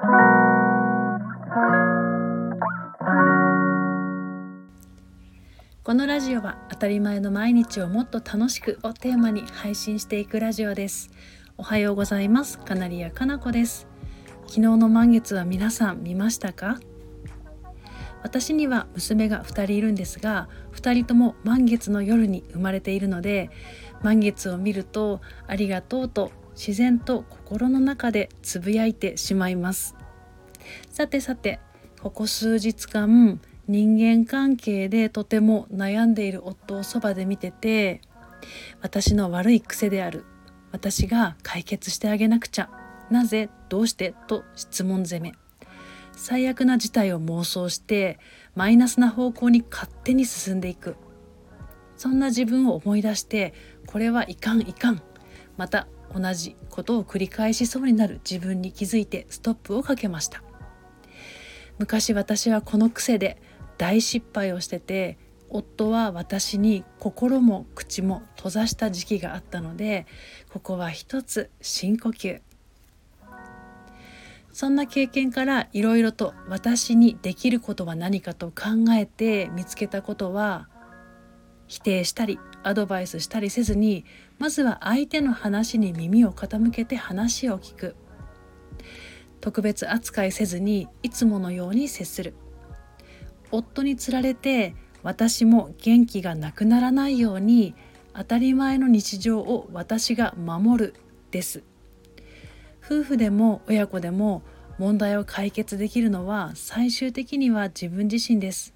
このラジオは当たり前の毎日をもっと楽しくをテーマに配信していくラジオです。おはようございます。カナリアかなこです。昨日の満月は皆さん見ましたか？私には娘が2人いるんですが2人とも満月の夜に生まれているので満月を見るとありがとうと自然と心の中でつぶやいてしまいます。さてさてここ数日間人間関係でとても悩んでいる夫をそばで見てて私の悪い癖である私が解決してあげなくちゃなぜどうしてと質問攻め。最悪な事態を妄想してマイナスな方向に勝手に進んでいく。そんな自分を思い出してこれはいかんいかん。また同じことを繰り返しそうになる自分に気づいてストップをかけました。昔私はこの癖で大失敗をしてて夫は私に心も口も閉ざした時期があったのでここは一つ深呼吸。そんな経験からいろいろと私にできることは何かと考えて見つけたことは否定したりアドバイスしたりせずにまずは相手の話に耳を傾けて話を聞く。特別扱いせずにいつものように接する。夫につられて私も元気がなくならないように当たり前の日常を私が守るです。夫婦でも親子でも問題を解決できるのは最終的には自分自身です。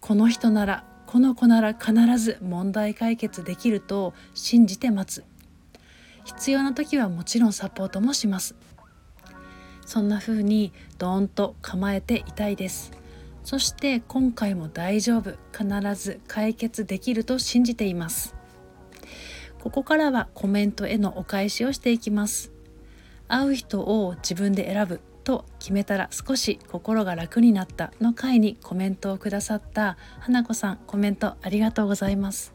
この人ならこの子なら必ず問題解決できると信じて待つ。必要な時はもちろんサポートもします。そんな風にドーンと構えていたいです。そして今回も大丈夫。必ず解決できると信じています。ここからはコメントへのお返しをしていきます。会う人を自分で選ぶ。と決めたら少し心が楽になったの回にコメントをくださった花子さんコメントありがとうございます。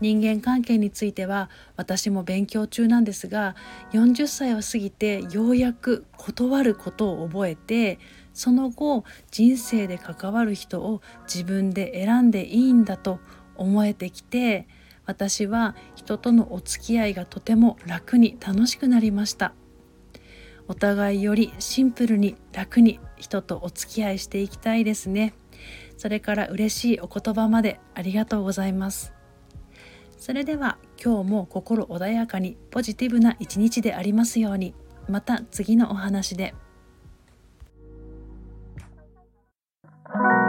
人間関係については私も勉強中なんですが40歳を過ぎてようやく断ることを覚えてその後人生で関わる人を自分で選んでいいんだと思えてきて私は人とのお付き合いがとても楽に楽しくなりました。お互いよりシンプルに楽に人とお付き合いしていきたいですね。それから嬉しいお言葉までありがとうございます。それでは今日も心穏やかにポジティブな一日でありますように。また次のお話で。you